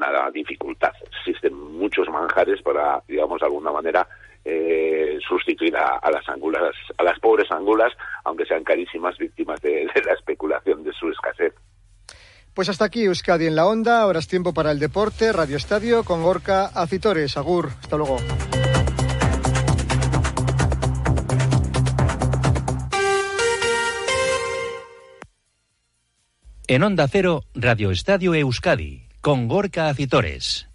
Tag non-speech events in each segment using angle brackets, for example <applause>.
ninguna dificultad. Existen muchos manjares para, digamos, de alguna manera eh, sustituir a, las angulas, a las pobres angulas, aunque sean carísimas víctimas de, la especulación de su escasez. Pues hasta aquí Euskadi en la onda, ahora es tiempo para el deporte, Radio Estadio con Gorka Acitores. Agur, hasta luego. En Onda Cero, Radio Estadio Euskadi, con Gorka Acitores.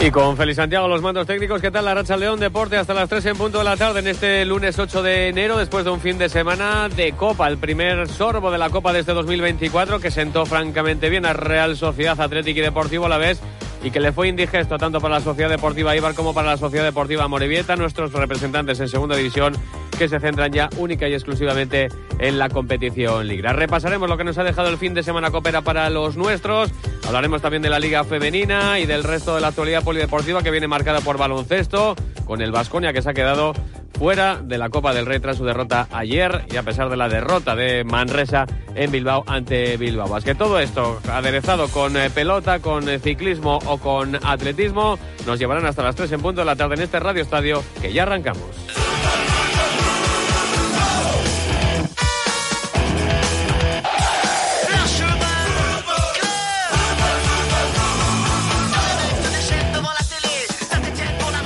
Y con Félix Santiago, los mandos técnicos, ¿qué tal la Racha León Deporte hasta las 3 en punto de la tarde en este lunes 8 de enero, después de un fin de semana de Copa, el primer sorbo de la Copa de este 2024 que sentó francamente bien a Real Sociedad Atlético y Deportivo a la vez y que le fue indigesto tanto para la Sociedad Deportiva Ibar como para la Sociedad Deportiva Morevieta, nuestros representantes en segunda división que se centran ya única y exclusivamente en la competición liga. Repasaremos lo que nos ha dejado el fin de semana Copera para los nuestros, hablaremos también de la Liga Femenina y del resto de la actualidad polideportiva que viene marcada por baloncesto, con el Vasconia que se ha quedado fuera de la Copa del Rey tras su derrota ayer y a pesar de la derrota de Manresa en Bilbao ante Bilbao. Es que todo esto aderezado con eh, pelota, con eh, ciclismo o con atletismo nos llevarán hasta las 3 en punto de la tarde en este Radio Estadio que ya arrancamos.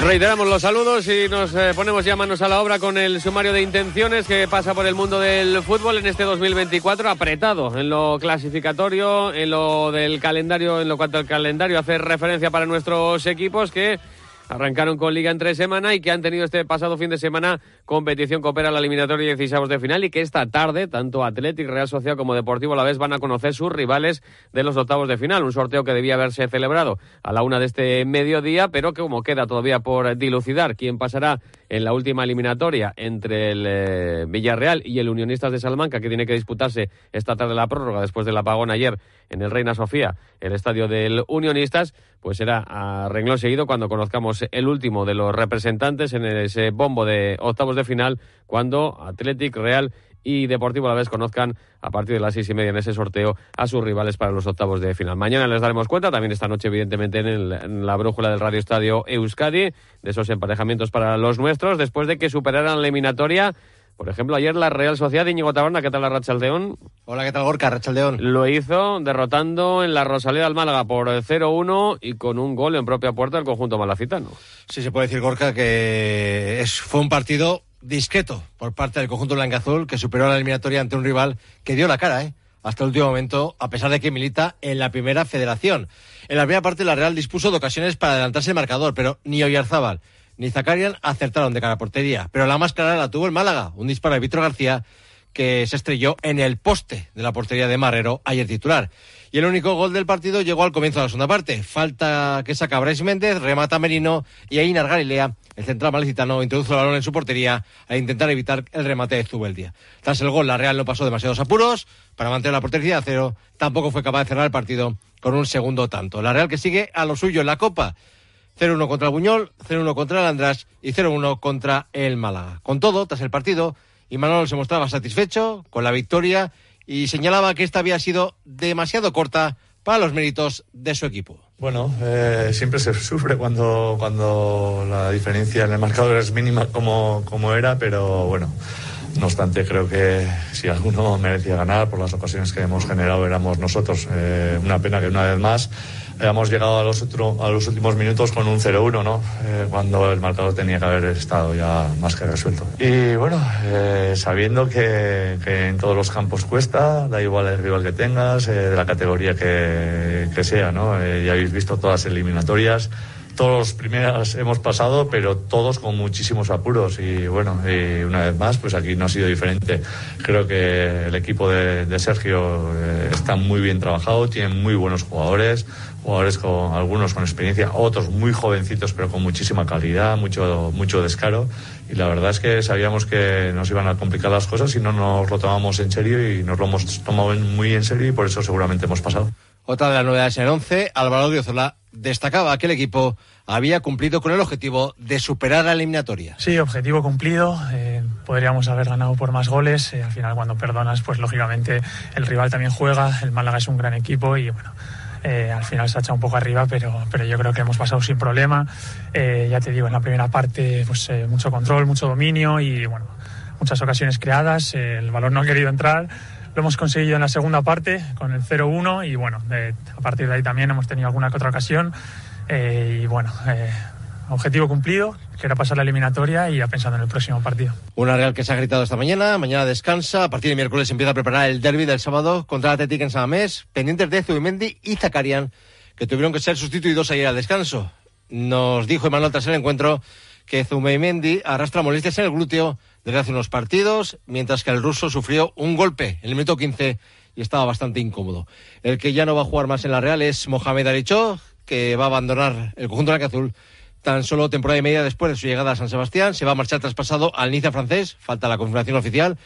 Reiteramos los saludos y nos eh, ponemos ya manos a la obra con el sumario de intenciones que pasa por el mundo del fútbol en este 2024, apretado en lo clasificatorio, en lo del calendario, en lo cuanto al calendario hace referencia para nuestros equipos que arrancaron con Liga en tres semanas y que han tenido este pasado fin de semana competición que opera la eliminatoria y 16 de final y que esta tarde tanto Athletic, Real Sociedad como Deportivo a la vez van a conocer sus rivales de los octavos de final. Un sorteo que debía haberse celebrado a la una de este mediodía, pero que como queda todavía por dilucidar quién pasará en la última eliminatoria entre el eh, Villarreal y el Unionistas de Salamanca, que tiene que disputarse esta tarde la prórroga después del apagón ayer en el Reina Sofía, el estadio del Unionistas, pues será a renglón seguido cuando conozcamos el último de los representantes en ese bombo de octavos de final, cuando Athletic, Real y Deportivo a la vez conozcan a partir de las seis y media en ese sorteo a sus rivales para los octavos de final. Mañana les daremos cuenta, también esta noche evidentemente en, la brújula del Radio Estadio Euskadi, de esos emparejamientos para los nuestros, después de que superaran la eliminatoria por ejemplo, ayer la Real Sociedad de Íñigo Taberna, ¿qué tal la Rachaldeón? Hola, ¿qué tal Gorka? Rachaldeón. Lo hizo derrotando en la Rosalía del Málaga por 0-1 y con un gol en propia puerta del conjunto malacitano. Sí, se puede decir, Gorka, que es, fue un partido discreto por parte del conjunto blanca-azul que superó la eliminatoria ante un rival que dio la cara, ¿eh? hasta el último momento, a pesar de que milita en la primera federación. En la primera parte, la Real dispuso de ocasiones para adelantarse el marcador, pero ni Oyarzábal ni Zakarian acertaron de cara a portería. Pero la más clara la tuvo el Málaga, un disparo de Víctor García que se estrelló en el poste de la portería de Marrero, ayer titular. Y el único gol del partido llegó al comienzo de la segunda parte. Falta que saca Brais Méndez, remata Merino y Einar Galilea, el central malicitano, introduce el balón en su portería a intentar evitar el remate de Zubeldia. Tras el gol, la Real no pasó demasiados apuros para mantener la portería a cero. Tampoco fue capaz de cerrar el partido con un segundo tanto. La Real que sigue a lo suyo en la Copa 0-1 contra el Buñol, 0-1 contra el András y 0-1 contra el Málaga. Con todo, tras el partido, Imanol se mostraba satisfecho con la victoria y señalaba que esta había sido demasiado corta para los méritos de su equipo. Bueno, eh, siempre se <laughs> sufre cuando, cuando la diferencia en el marcador es mínima como, como era, pero bueno, no obstante creo que si alguno merecía ganar por las ocasiones que hemos generado éramos nosotros. Eh, una pena que una vez más hemos llegado a los, a los últimos minutos con un 0-1, ¿no? Eh, cuando el marcador tenía que haber estado ya más que resuelto. Y bueno, eh, sabiendo que, que, en todos los campos cuesta, da igual el rival que tengas, eh, de la categoría que, que sea, ¿no? ya habéis visto todas las eliminatorias todos los primeros hemos pasado, pero todos con muchísimos apuros. Y bueno, y una vez más, pues aquí no ha sido diferente. Creo que el equipo de, de Sergio está muy bien trabajado, tiene muy buenos jugadores, jugadores con algunos con experiencia, otros muy jovencitos pero con muchísima calidad, mucho, mucho descaro. Y la verdad es que sabíamos que nos iban a complicar las cosas y no nos lo tomamos en serio y nos lo hemos tomado muy en serio y por eso seguramente hemos pasado. Otra de las novedades en el 11, Álvaro Diozola destacaba que el equipo había cumplido con el objetivo de superar la eliminatoria. Sí, objetivo cumplido. Eh, podríamos haber ganado por más goles. Eh, al final, cuando perdonas, pues lógicamente el rival también juega. El Málaga es un gran equipo y bueno. Eh, al final se ha echado un poco arriba, pero, pero yo creo que hemos pasado sin problema. ya te digo, en la primera parte, pues mucho control, mucho dominio y bueno, muchas ocasiones creadas. el balón no ha querido entrar. Lo hemos conseguido en la segunda parte con el 0-1 y bueno, a partir de ahí también hemos tenido alguna que otra ocasión eh, y bueno, eh, objetivo cumplido, que era pasar la eliminatoria y ya pensando en el próximo partido. Una Real que se ha gritado esta mañana, mañana descansa, a partir de miércoles empieza a preparar el derby del sábado contra el Atlético en Samamés, pendientes de Zubimendi y Zacarian, que tuvieron que ser sustituidos ayer al descanso. Nos dijo Emanuel tras el encuentro que Zubimendi arrastra molestias en el glúteo desde hace unos partidos, mientras que el ruso sufrió un golpe en el minuto 15 y estaba bastante incómodo. El que ya no va a jugar más en la Real es Mohamed Aricho, que va a abandonar el conjunto azul tan solo temporada y media después de su llegada a San Sebastián. Se va a marchar traspasado al Niza francés, falta la confirmación oficial.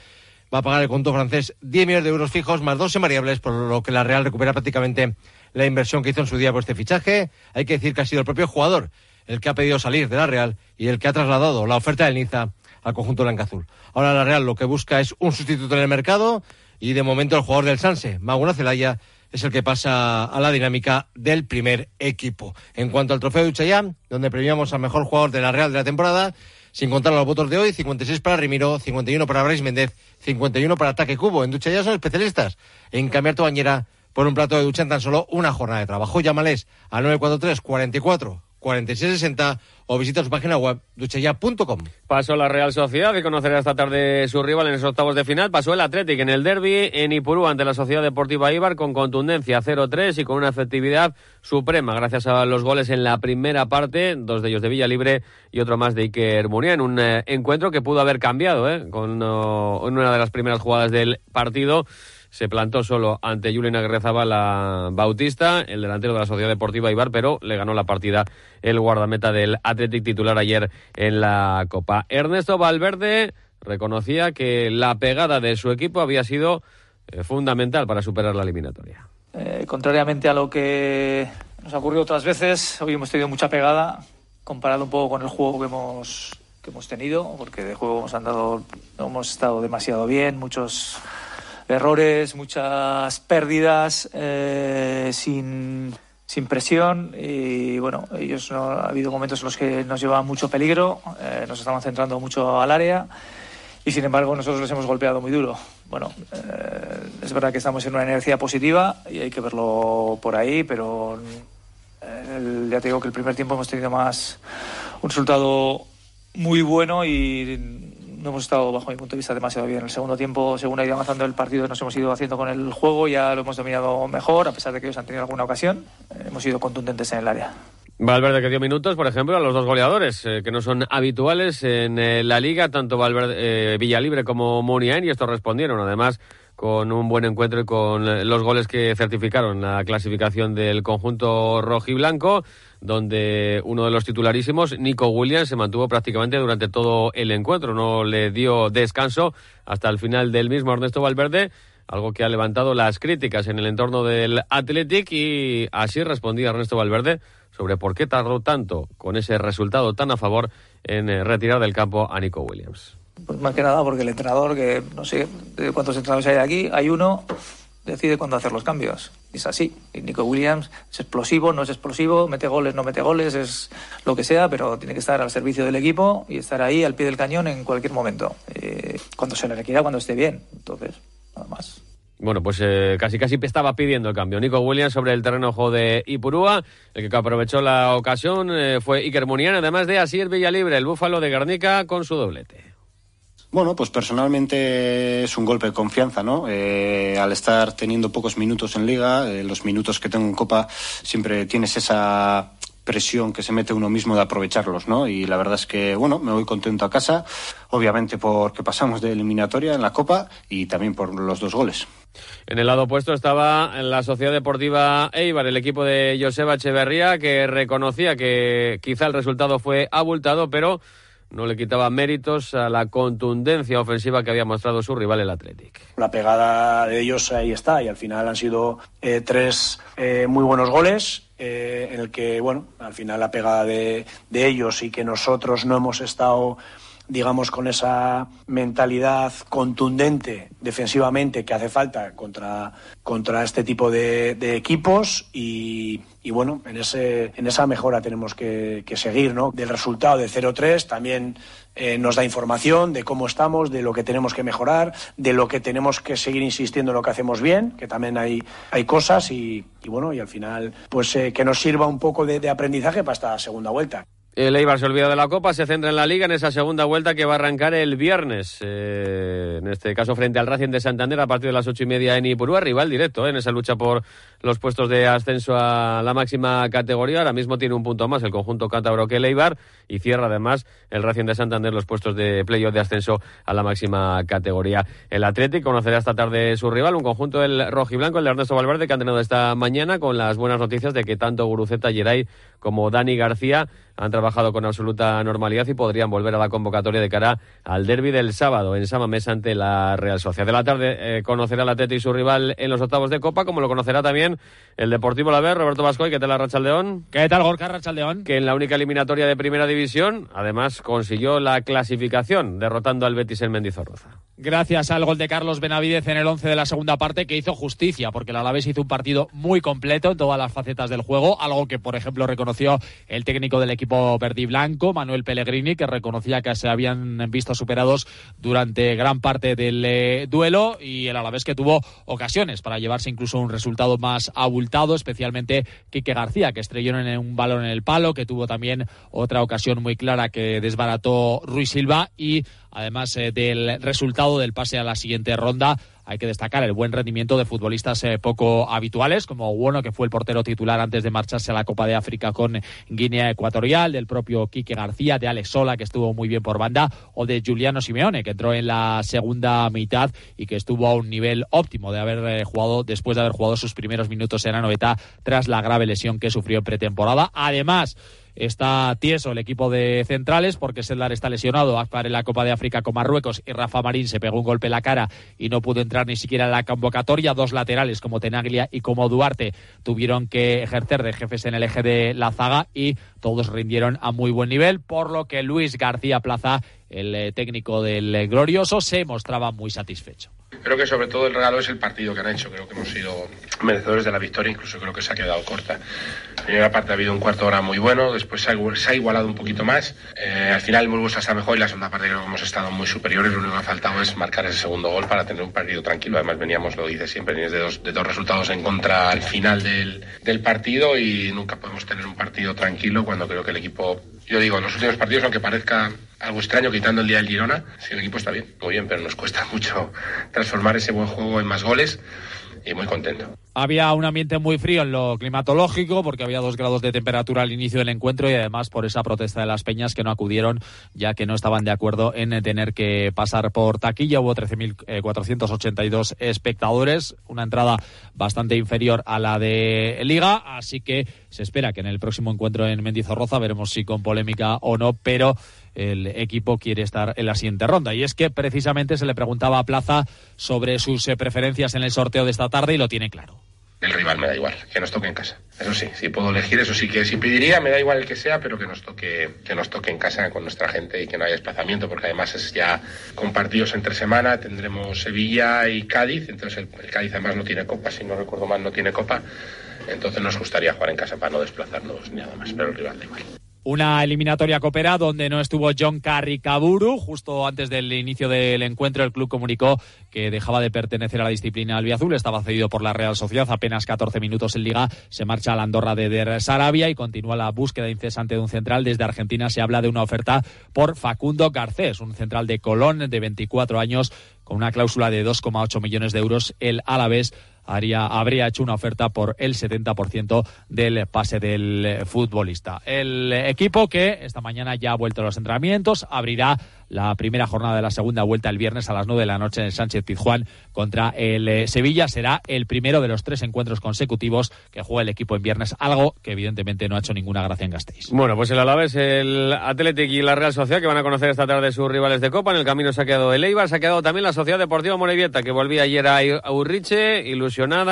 Va a pagar el conjunto francés 10 millones de euros fijos más 12 variables, por lo que la Real recupera prácticamente la inversión que hizo en su día por este fichaje. Hay que decir que ha sido el propio jugador el que ha pedido salir de la Real y el que ha trasladado la oferta del Niza al conjunto azul. Ahora la Real lo que busca es un sustituto en el mercado y de momento el jugador del Sanse, Maguna Celaya, es el que pasa a la dinámica del primer equipo. En cuanto al trofeo de Uchayán, donde premiamos al mejor jugador de la Real de la temporada, sin contar los votos de hoy, 56 para Rimiro, 51 para Brais Méndez, 51 para Ataque Cubo. En Ducha son especialistas en cambiar tu bañera por un plato de ducha en tan solo una jornada de trabajo. Llámales al 943 44 4660 o visita su página web duchaya.com. Pasó la Real Sociedad, que conocerá esta tarde su rival en esos octavos de final. Pasó el Athletic en el derby en Ipurú ante la Sociedad Deportiva Ibar con contundencia 0-3 y con una efectividad suprema gracias a los goles en la primera parte, dos de ellos de Villa Libre y otro más de Iker Munier, en un eh, encuentro que pudo haber cambiado ¿eh? con una de las primeras jugadas del partido se plantó solo ante Julián la Bautista, el delantero de la Sociedad Deportiva Ibar, pero le ganó la partida el guardameta del Athletic titular ayer en la Copa. Ernesto Valverde reconocía que la pegada de su equipo había sido eh, fundamental para superar la eliminatoria. Eh, contrariamente a lo que nos ha ocurrido otras veces, hoy hemos tenido mucha pegada comparado un poco con el juego que hemos que hemos tenido, porque de juego hemos andado, hemos estado demasiado bien, muchos errores, muchas pérdidas eh, sin, sin, presión y bueno, ellos no, ha habido momentos en los que nos llevaban mucho peligro, eh, nos estaban centrando mucho al área y sin embargo nosotros les hemos golpeado muy duro. Bueno, eh, es verdad que estamos en una energía positiva y hay que verlo por ahí, pero ya te digo que el primer tiempo hemos tenido más un resultado muy bueno y no hemos estado, bajo mi punto de vista, demasiado bien. En el segundo tiempo, según ha ido avanzando el partido, nos hemos ido haciendo con el juego, ya lo hemos dominado mejor, a pesar de que ellos han tenido alguna ocasión. Eh, hemos sido contundentes en el área. Valverde que dio minutos, por ejemplo, a los dos goleadores, eh, que no son habituales en eh, la liga, tanto Valverde, Villalibre como Muniain, y estos respondieron. Además, con un buen encuentro y con los goles que certificaron la clasificación del conjunto rojiblanco, donde uno de los titularísimos, Nico Williams, se mantuvo prácticamente durante todo el encuentro, no le dio descanso hasta el final del mismo Ernesto Valverde, algo que ha levantado las críticas en el entorno del Athletic y así respondía Ernesto Valverde sobre por qué tardó tanto con ese resultado tan a favor en eh, retirar del campo a Nico Williams. Pues más que nada porque el entrenador, que no sé de cuántos entrenadores hay aquí, hay uno, decide cuándo hacer los cambios. Es así. Y Nico Williams es explosivo, no es explosivo, mete goles, no mete goles, es lo que sea, pero tiene que estar al servicio del equipo y estar ahí al pie del cañón en cualquier momento. Eh, cuando se le requiera, cuando esté bien. Entonces, nada más. Bueno, pues eh, casi casi estaba pidiendo el cambio. Nico Williams sobre el terreno de Ipurúa. El que aprovechó la ocasión eh, fue Iker Munian, además de Asier Villalibre, el búfalo de Garnica, con su doblete. Bueno, pues personalmente es un golpe de confianza, ¿no? Eh, al estar teniendo pocos minutos en liga, eh, los minutos que tengo en Copa, siempre tienes esa presión que se mete uno mismo de aprovecharlos, ¿no? Y la verdad es que, bueno, me voy contento a casa, obviamente porque pasamos de eliminatoria en la Copa y también por los dos goles. En el lado opuesto estaba la Sociedad Deportiva Eibar, el equipo de Joseba Echeverría, que reconocía que quizá el resultado fue abultado, pero no le quitaba méritos a la contundencia ofensiva que había mostrado su rival el Athletic. La pegada de ellos ahí está y al final han sido eh, tres eh, muy buenos goles eh, en el que, bueno, al final la pegada de, de ellos y que nosotros no hemos estado digamos, con esa mentalidad contundente defensivamente que hace falta contra, contra este tipo de, de equipos y, y, bueno, en, ese, en esa mejora tenemos que, que seguir, ¿no? Del resultado de 0-3 también eh, nos da información de cómo estamos, de lo que tenemos que mejorar, de lo que tenemos que seguir insistiendo en lo que hacemos bien, que también hay, hay cosas y, bueno, y al final, pues eh, que nos sirva un poco de, de aprendizaje para esta segunda vuelta. El Eibar se olvida de la Copa, se centra en la Liga en esa segunda vuelta que va a arrancar el viernes. Eh, en este caso frente al Racing de Santander a partir de las ocho y media en Ipurúa, rival directo eh, en esa lucha por los puestos de ascenso a la máxima categoría. Ahora mismo tiene un punto más el conjunto cántabro que el Eibar y cierra además el Racing de Santander los puestos de playoff de ascenso a la máxima categoría. El Atlético conocerá esta tarde su rival, un conjunto del rojiblanco, el de Ernesto Valverde, que ha entrenado esta mañana con las buenas noticias de que tanto Guruceta Geray como Dani García han trabajado con absoluta normalidad y podrían volver a la convocatoria de cara al derby del sábado en Samamés ante la Real Sociedad. De la tarde eh, conocerá el Atleti y su rival en los octavos de Copa, como lo conocerá también el Deportivo Laver, Roberto Vascoy, ¿qué tal la Rachaldeón? ¿Qué tal Gorka Rachaldeón? Que en la única eliminatoria de Primera División, además consiguió la clasificación, derrotando al Betis en Mendizorroza. Gracias al gol de Carlos Benavidez en el 11 de la segunda parte, que hizo justicia, porque el Alavés hizo un partido muy completo en todas las facetas del juego, algo que, por ejemplo, reconoció el técnico del equipo verde blanco, Manuel Pellegrini, que reconocía que se habían visto superados durante gran parte del eh, duelo, y el Alavés que tuvo ocasiones para llevarse incluso un resultado más abultado, especialmente Quique García, que estrelló en un balón en el palo, que tuvo también otra ocasión muy clara que desbarató Ruiz Silva y además eh, del resultado del pase a la siguiente ronda. Hay que destacar el buen rendimiento de futbolistas eh, poco habituales, como Bueno, que fue el portero titular antes de marcharse a la Copa de África con Guinea Ecuatorial, del propio Quique García, de Alex Sola, que estuvo muy bien por banda, o de Giuliano Simeone, que entró en la segunda mitad y que estuvo a un nivel óptimo de haber eh, jugado, después de haber jugado sus primeros minutos en la noveta, tras la grave lesión que sufrió en pretemporada. Además, está tieso el equipo de centrales porque Seldar está lesionado. Akbar en la Copa de África con Marruecos y Rafa Marín se pegó un golpe en la cara y no pudo entrar ni siquiera en la convocatoria. Dos laterales como Tenaglia y como Duarte tuvieron que ejercer de jefes en el eje de la zaga y todos rindieron a muy buen nivel, por lo que Luis García Plaza, el eh, técnico del eh, Glorioso, se mostraba muy satisfecho. Creo que sobre todo el regalo es el partido que han hecho. Creo que hemos sido merecedores de la victoria, incluso creo que se ha quedado corta. La primera parte ha habido un cuarto de hora muy bueno, después se ha, igualado un poquito más. Eh, al final el Mulbus está mejor y la segunda parte creo que hemos estado muy superiores. Lo único que ha faltado es marcar ese segundo gol para tener un partido tranquilo. Además veníamos, lo dice siempre, de dos, de dos resultados en contra al final del, del partido y nunca podemos tener un partido tranquilo cuando creo que el equipo yo digo, en los últimos partidos, aunque parezca algo extraño quitando el día del Girona, si el equipo está bien, muy bien, pero nos cuesta <laughs> mucho transformar ese buen juego en más goles y muy contento. Había un ambiente muy frío en lo climatológico porque había dos grados de temperatura al inicio del encuentro y además por esa protesta de las peñas que no acudieron ya que no estaban de acuerdo en tener que pasar por taquilla. Hubo 13.482 espectadores, una entrada bastante inferior a la de Liga, así que se espera que en el próximo encuentro en Mendizorroza veremos si con polémica o no, pero el equipo quiere estar en la siguiente ronda. Y es que precisamente se le preguntaba a Plaza sobre sus eh, preferencias en el sorteo de esta tarde y lo tiene claro. El rival me da igual, que nos toque en casa. Eso sí, si puedo elegir, eso sí que si pediría, me da igual el que sea, pero que nos toque, que nos toque en casa con nuestra gente y que no haya desplazamiento, porque además es ya compartidos entre semana, tendremos Sevilla y Cádiz, entonces el, el Cádiz además no tiene copa, si no recuerdo mal, no tiene copa, entonces nos gustaría jugar en casa para no desplazarnos ni nada más, pero el rival da igual. Una eliminatoria coopera donde no estuvo John Carricaburu. Justo antes del inicio del encuentro, el club comunicó que dejaba de pertenecer a la disciplina albiazul. Estaba cedido por la Real Sociedad. Apenas 14 minutos en Liga. Se marcha a la Andorra de Der Sarabia y continúa la búsqueda incesante de un central. Desde Argentina se habla de una oferta por Facundo Garcés, un central de Colón de 24 años con una cláusula de 2,8 millones de euros. El Alavés haría, habría hecho una oferta por el 70% del pase del futbolista. El equipo que esta mañana ya ha vuelto a los entrenamientos abrirá la primera jornada de la segunda vuelta el viernes a las 9 de la noche en el Sánchez Pizjuán contra el eh, Sevilla. Será el primero de los tres encuentros consecutivos que juega el equipo en viernes, algo que evidentemente no ha hecho ninguna gracia en Gasteiz. Bueno, pues el Alavés, el Athletic y la Real Sociedad que van a conocer esta tarde sus rivales de Copa. En el camino se ha quedado el Eibar, se ha quedado también la Sociedad Deportiva Morevieta que volvía ayer a Urriche,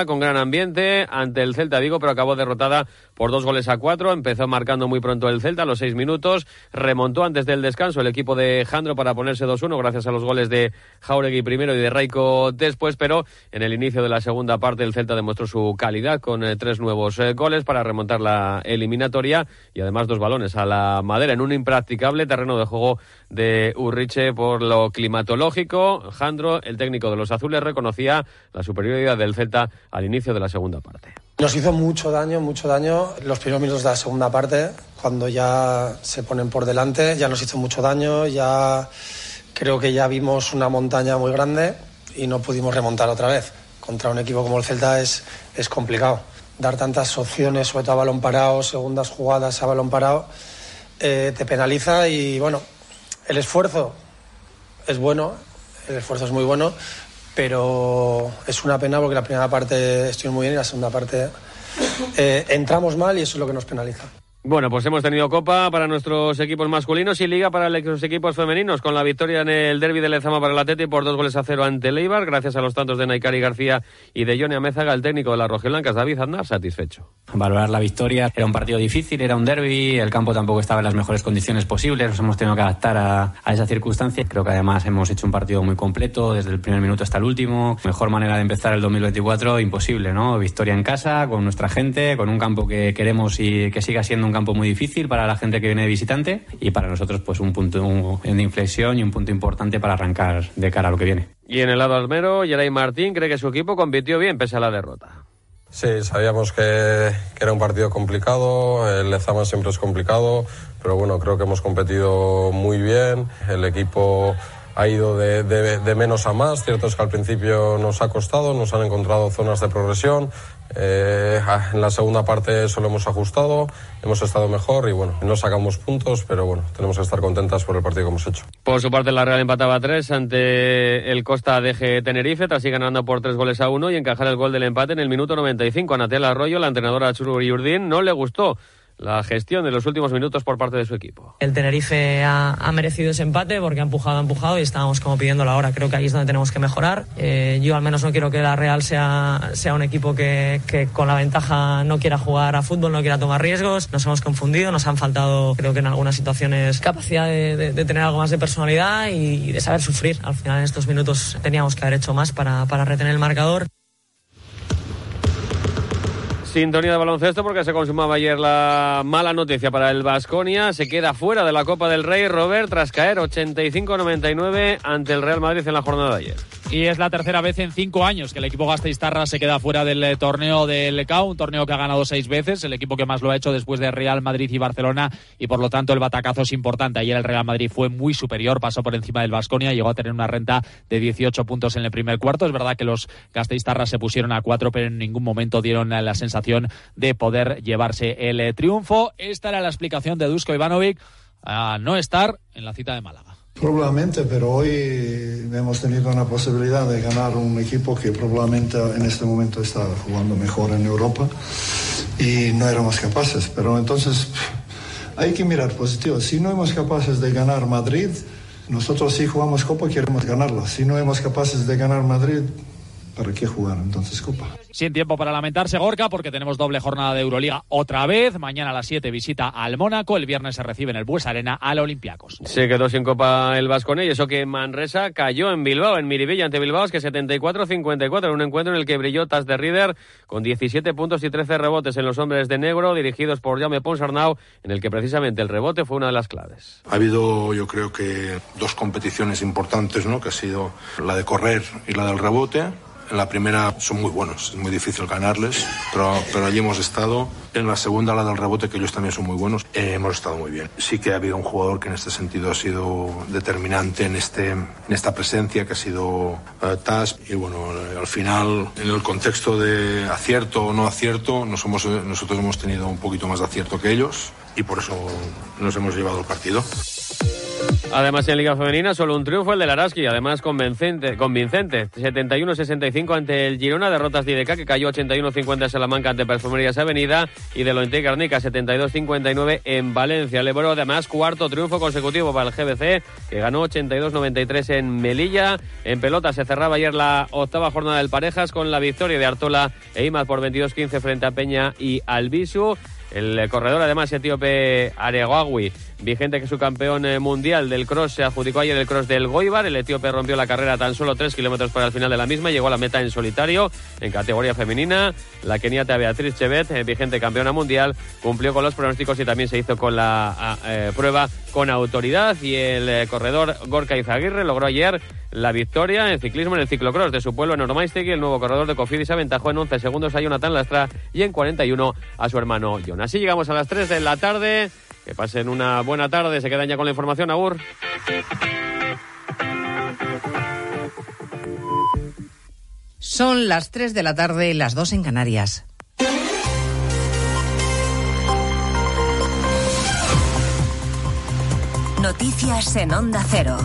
con gran ambiente ante el Celta Vigo, pero acabó derrotada por dos goles a cuatro. Empezó marcando muy pronto el Celta a los seis minutos. Remontó antes del descanso el equipo de Jandro para ponerse 2-1 gracias a los goles de Jauregui primero y de Raico después. Pero en el inicio de la segunda parte el Celta demostró su calidad con eh, tres nuevos eh, goles para remontar la eliminatoria y además dos balones a la madera en un impracticable terreno de juego de Urriche por lo climatológico. Jandro, el técnico de los azules, reconocía la superioridad del Celta al inicio de la segunda parte. Nos hizo mucho daño, mucho daño los primeros minutos de la segunda parte, cuando ya se ponen por delante, ya nos hizo mucho daño, ya creo que ya vimos una montaña muy grande y no pudimos remontar otra vez. Contra un equipo como el Celta es, es complicado. Dar tantas opciones, sobre a balón parado, segundas jugadas a balón parado, eh, te penaliza y bueno, el esfuerzo es bueno, el esfuerzo es muy bueno, pero es una pena porque la primera parte estoy muy bien y la segunda parte eh, entramos mal y eso es lo que nos penaliza. Bueno, pues hemos tenido Copa para nuestros equipos masculinos y Liga para los equipos femeninos, con la victoria en el derby de Lezama para el Atleti por dos goles a cero ante Leibar, gracias a los tantos de Naikari García y de Johnny Amézaga, el técnico de las rojiblancas, David Aznar, satisfecho. Valorar la victoria, era un partido difícil, era un derby, el campo tampoco estaba en las mejores condiciones posibles, nos hemos tenido que adaptar a, a esa circunstancia. Creo que además hemos hecho un partido muy completo, desde el primer minuto hasta el último. Mejor manera de empezar el 2024, imposible, ¿no? Victoria en casa, con nuestra gente, con un campo que queremos y que siga siendo un campo muy difícil para la gente que viene de visitante y para nosotros pues un punto de inflexión y un punto importante para arrancar de cara a lo que viene. Y en el lado almero, Yeray Martín cree que su equipo compitió bien pese a la derrota. Sí, sabíamos que, que era un partido complicado, el Lezama siempre es complicado, pero bueno, creo que hemos competido muy bien, el equipo ha ido de, de, de, menos a más. Cierto es que al principio nos ha costado, nos han encontrado zonas de progresión. Eh, en la segunda parte eso lo hemos ajustado, hemos estado mejor y bueno, no sacamos puntos, pero bueno, tenemos que estar contentas por el partido que hemos hecho. Por su parte, la Real empataba tres ante el Costa DG Tenerife, tras ir ganando por tres goles a uno y encajar el gol del empate en el minuto 95. A Natel Arroyo, la entrenadora Chururi Urdín, no le gustó la gestión de los últimos minutos por parte de su equipo. El Tenerife ha, merecido ese empate porque ha empujado, ha empujado y estábamos como pidiendo la hora. Creo que ahí es donde tenemos que mejorar. Eh, yo al menos no quiero que la Real sea, sea un equipo que, con la ventaja no quiera jugar a fútbol, no quiera tomar riesgos. Nos hemos confundido, nos han faltado, creo que en algunas situaciones, capacidad de tener algo más de personalidad y, y, de saber sufrir. Al final en estos minutos teníamos que haber hecho más para, para retener el marcador. Sintonía de baloncesto porque se consumaba ayer la mala noticia para el Vasconia. Se queda fuera de la Copa del Rey Robert tras caer 85-99 ante el Real Madrid en la jornada de ayer. Y es la tercera vez en cinco años que el equipo Gasteiztarra se queda fuera del eh, torneo del CAO, un torneo que ha ganado seis veces, el equipo que más lo ha hecho después de Real Madrid y Barcelona, y por lo tanto el batacazo es importante. Ayer el Real Madrid fue muy superior, pasó por encima del Vasconia, llegó a tener una renta de 18 puntos en el primer cuarto. Es verdad que los Gasteiztarras se pusieron a cuatro, pero en ningún momento dieron la sensación de poder llevarse el eh, triunfo. Esta era la explicación de Dusko Ivanovic a no estar en la cita de Málaga. Probablemente, pero hoy hemos tenido una posibilidad de ganar un equipo que probablemente en este momento está jugando mejor en Europa y no éramos capaces. Pero entonces hay que mirar positivo. Si no somos capaces de ganar Madrid, nosotros sí jugamos Copa queremos ganarla. Si no somos capaces de ganar Madrid, ¿para qué jugar entonces Copa? Sin tiempo para lamentarse, Gorka, porque tenemos doble jornada de Euroliga otra vez. Mañana a las 7 visita al Mónaco. El viernes se recibe en el Bues Arena al Olympiacos. Se quedó sin Copa el Vasconia y eso que Manresa cayó en Bilbao, en Miribilla, ante Bilbao, es que 74-54 en un encuentro en el que brilló Tas de Rieder con 17 puntos y 13 rebotes en los hombres de negro, dirigidos por Jaume Ponsarnau, en el que precisamente el rebote fue una de las claves. Ha habido, yo creo que, dos competiciones importantes, ¿no? Que ha sido la de correr y la del rebote en la primera son muy buenos, es muy difícil ganarles, pero, pero allí hemos estado. En la segunda, la del rebote, que ellos también son muy buenos, eh, hemos estado muy bien. Sí que ha habido un jugador que en este sentido ha sido determinante en, este, en esta presencia, que ha sido Tas. Y bueno, al final, en el contexto de acierto o no acierto, nos hemos, nosotros hemos tenido un poquito más de acierto que ellos y por eso nos hemos llevado el partido. Además, en Liga Femenina, solo un triunfo, el del Araski, además convincente, convincente 71-65 ante el Girona, derrotas de IDK, que cayó 81-50 en Salamanca ante Perfumerías Avenida, y de Lointe Garnica, 72-59 en Valencia. El además, cuarto triunfo consecutivo para el GBC, que ganó 82-93 en Melilla. En pelota se cerraba ayer la octava jornada del Parejas con la victoria de Artola e Imaz por 22-15 frente a Peña y Albisu. El corredor, además, etíope Areguagui, vigente que su campeón eh, mundial del cross, se adjudicó ayer el cross del Goibar. El etíope rompió la carrera tan solo 3 kilómetros para el final de la misma y llegó a la meta en solitario en categoría femenina. La keniata Beatriz Chevet, eh, vigente campeona mundial, cumplió con los pronósticos y también se hizo con la eh, prueba con autoridad. Y el corredor Gorka Izaguirre logró ayer la victoria en ciclismo en el ciclocross de su pueblo en Ormaistegui. El nuevo corredor de Cofidis aventajó en 11 segundos a Jonathan Lastra y en 41 a su hermano John. Así llegamos a las 3 de la tarde. Que pasen una buena tarde. Se quedan ya con la información, Agur. Son las 3 de la tarde, las 2 en Canarias. Noticias en Onda Cero.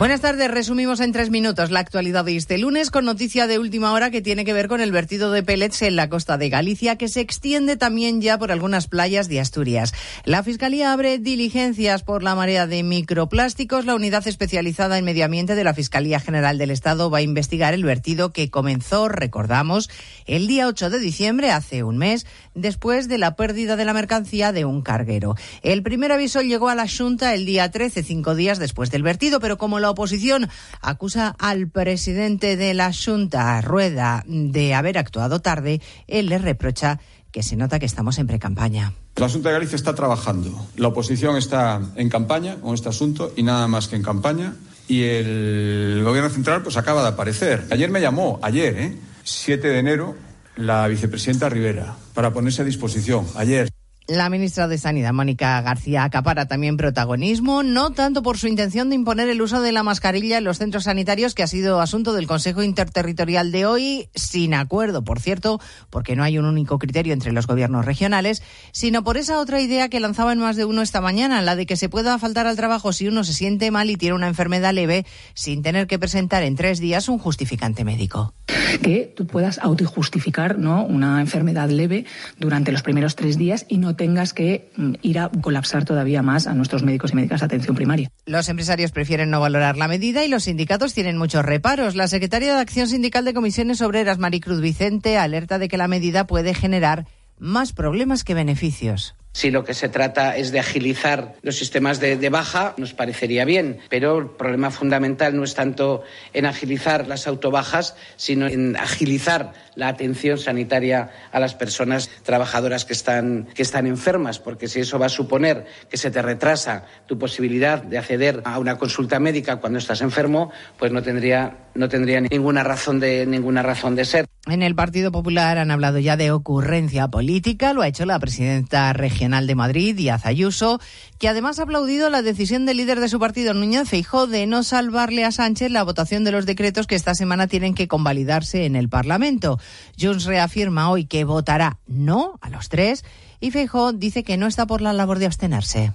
Buenas tardes, resumimos en tres minutos la actualidad de este lunes con noticia de última hora que tiene que ver con el vertido de pellets en la costa de Galicia que se extiende también ya por algunas playas de Asturias. La Fiscalía abre diligencias por la marea de microplásticos. La unidad especializada en medio ambiente de la Fiscalía General del Estado va a investigar el vertido que comenzó, recordamos, el día 8 de diciembre, hace un mes, después de la pérdida de la mercancía de un carguero. El primer aviso llegó a la Junta el día 13, cinco días después del vertido, pero como la oposición acusa al presidente de la Junta, Rueda, de haber actuado tarde, él le reprocha que se nota que estamos en precampaña. La Junta de Galicia está trabajando. La oposición está en campaña con este asunto y nada más que en campaña. Y el gobierno central pues acaba de aparecer. Ayer me llamó, ayer, ¿eh? 7 de enero, la vicepresidenta Rivera para ponerse a disposición. Ayer. La ministra de Sanidad, Mónica García, acapara también protagonismo, no tanto por su intención de imponer el uso de la mascarilla en los centros sanitarios, que ha sido asunto del Consejo Interterritorial de hoy, sin acuerdo, por cierto, porque no hay un único criterio entre los gobiernos regionales, sino por esa otra idea que lanzaban más de uno esta mañana, la de que se pueda faltar al trabajo si uno se siente mal y tiene una enfermedad leve, sin tener que presentar en tres días un justificante médico. Que tú puedas autojustificar ¿no? una enfermedad leve durante los primeros tres días y no tengas que mm, ir a colapsar todavía más a nuestros médicos y médicas de atención primaria. Los empresarios prefieren no valorar la medida y los sindicatos tienen muchos reparos. La secretaria de Acción Sindical de Comisiones Obreras, Maricruz Vicente, alerta de que la medida puede generar más problemas que beneficios. Si lo que se trata es de agilizar los sistemas de, baja, nos parecería bien, pero el problema fundamental no es tanto en agilizar las autobajas, sino en agilizar la atención sanitaria a las personas trabajadoras que están, que están enfermas, porque si eso va a suponer que se te retrasa tu posibilidad de acceder a una consulta médica cuando estás enfermo, pues no tendría, no tendría ninguna razón de, ninguna razón de ser. En el Partido Popular han hablado ya de ocurrencia política, lo ha hecho la presidenta regional de Madrid, Díaz Ayuso, que además ha aplaudido la decisión del líder de su partido, Núñez Feijó, de no salvarle a Sánchez la votación de los decretos que esta semana tienen que convalidarse en el Parlamento. Junts reafirma hoy que votará no a los tres y Feijó dice que no está por la labor de abstenerse.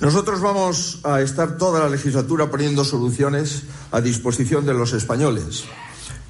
Nosotros vamos a estar toda la legislatura poniendo soluciones a disposición de los españoles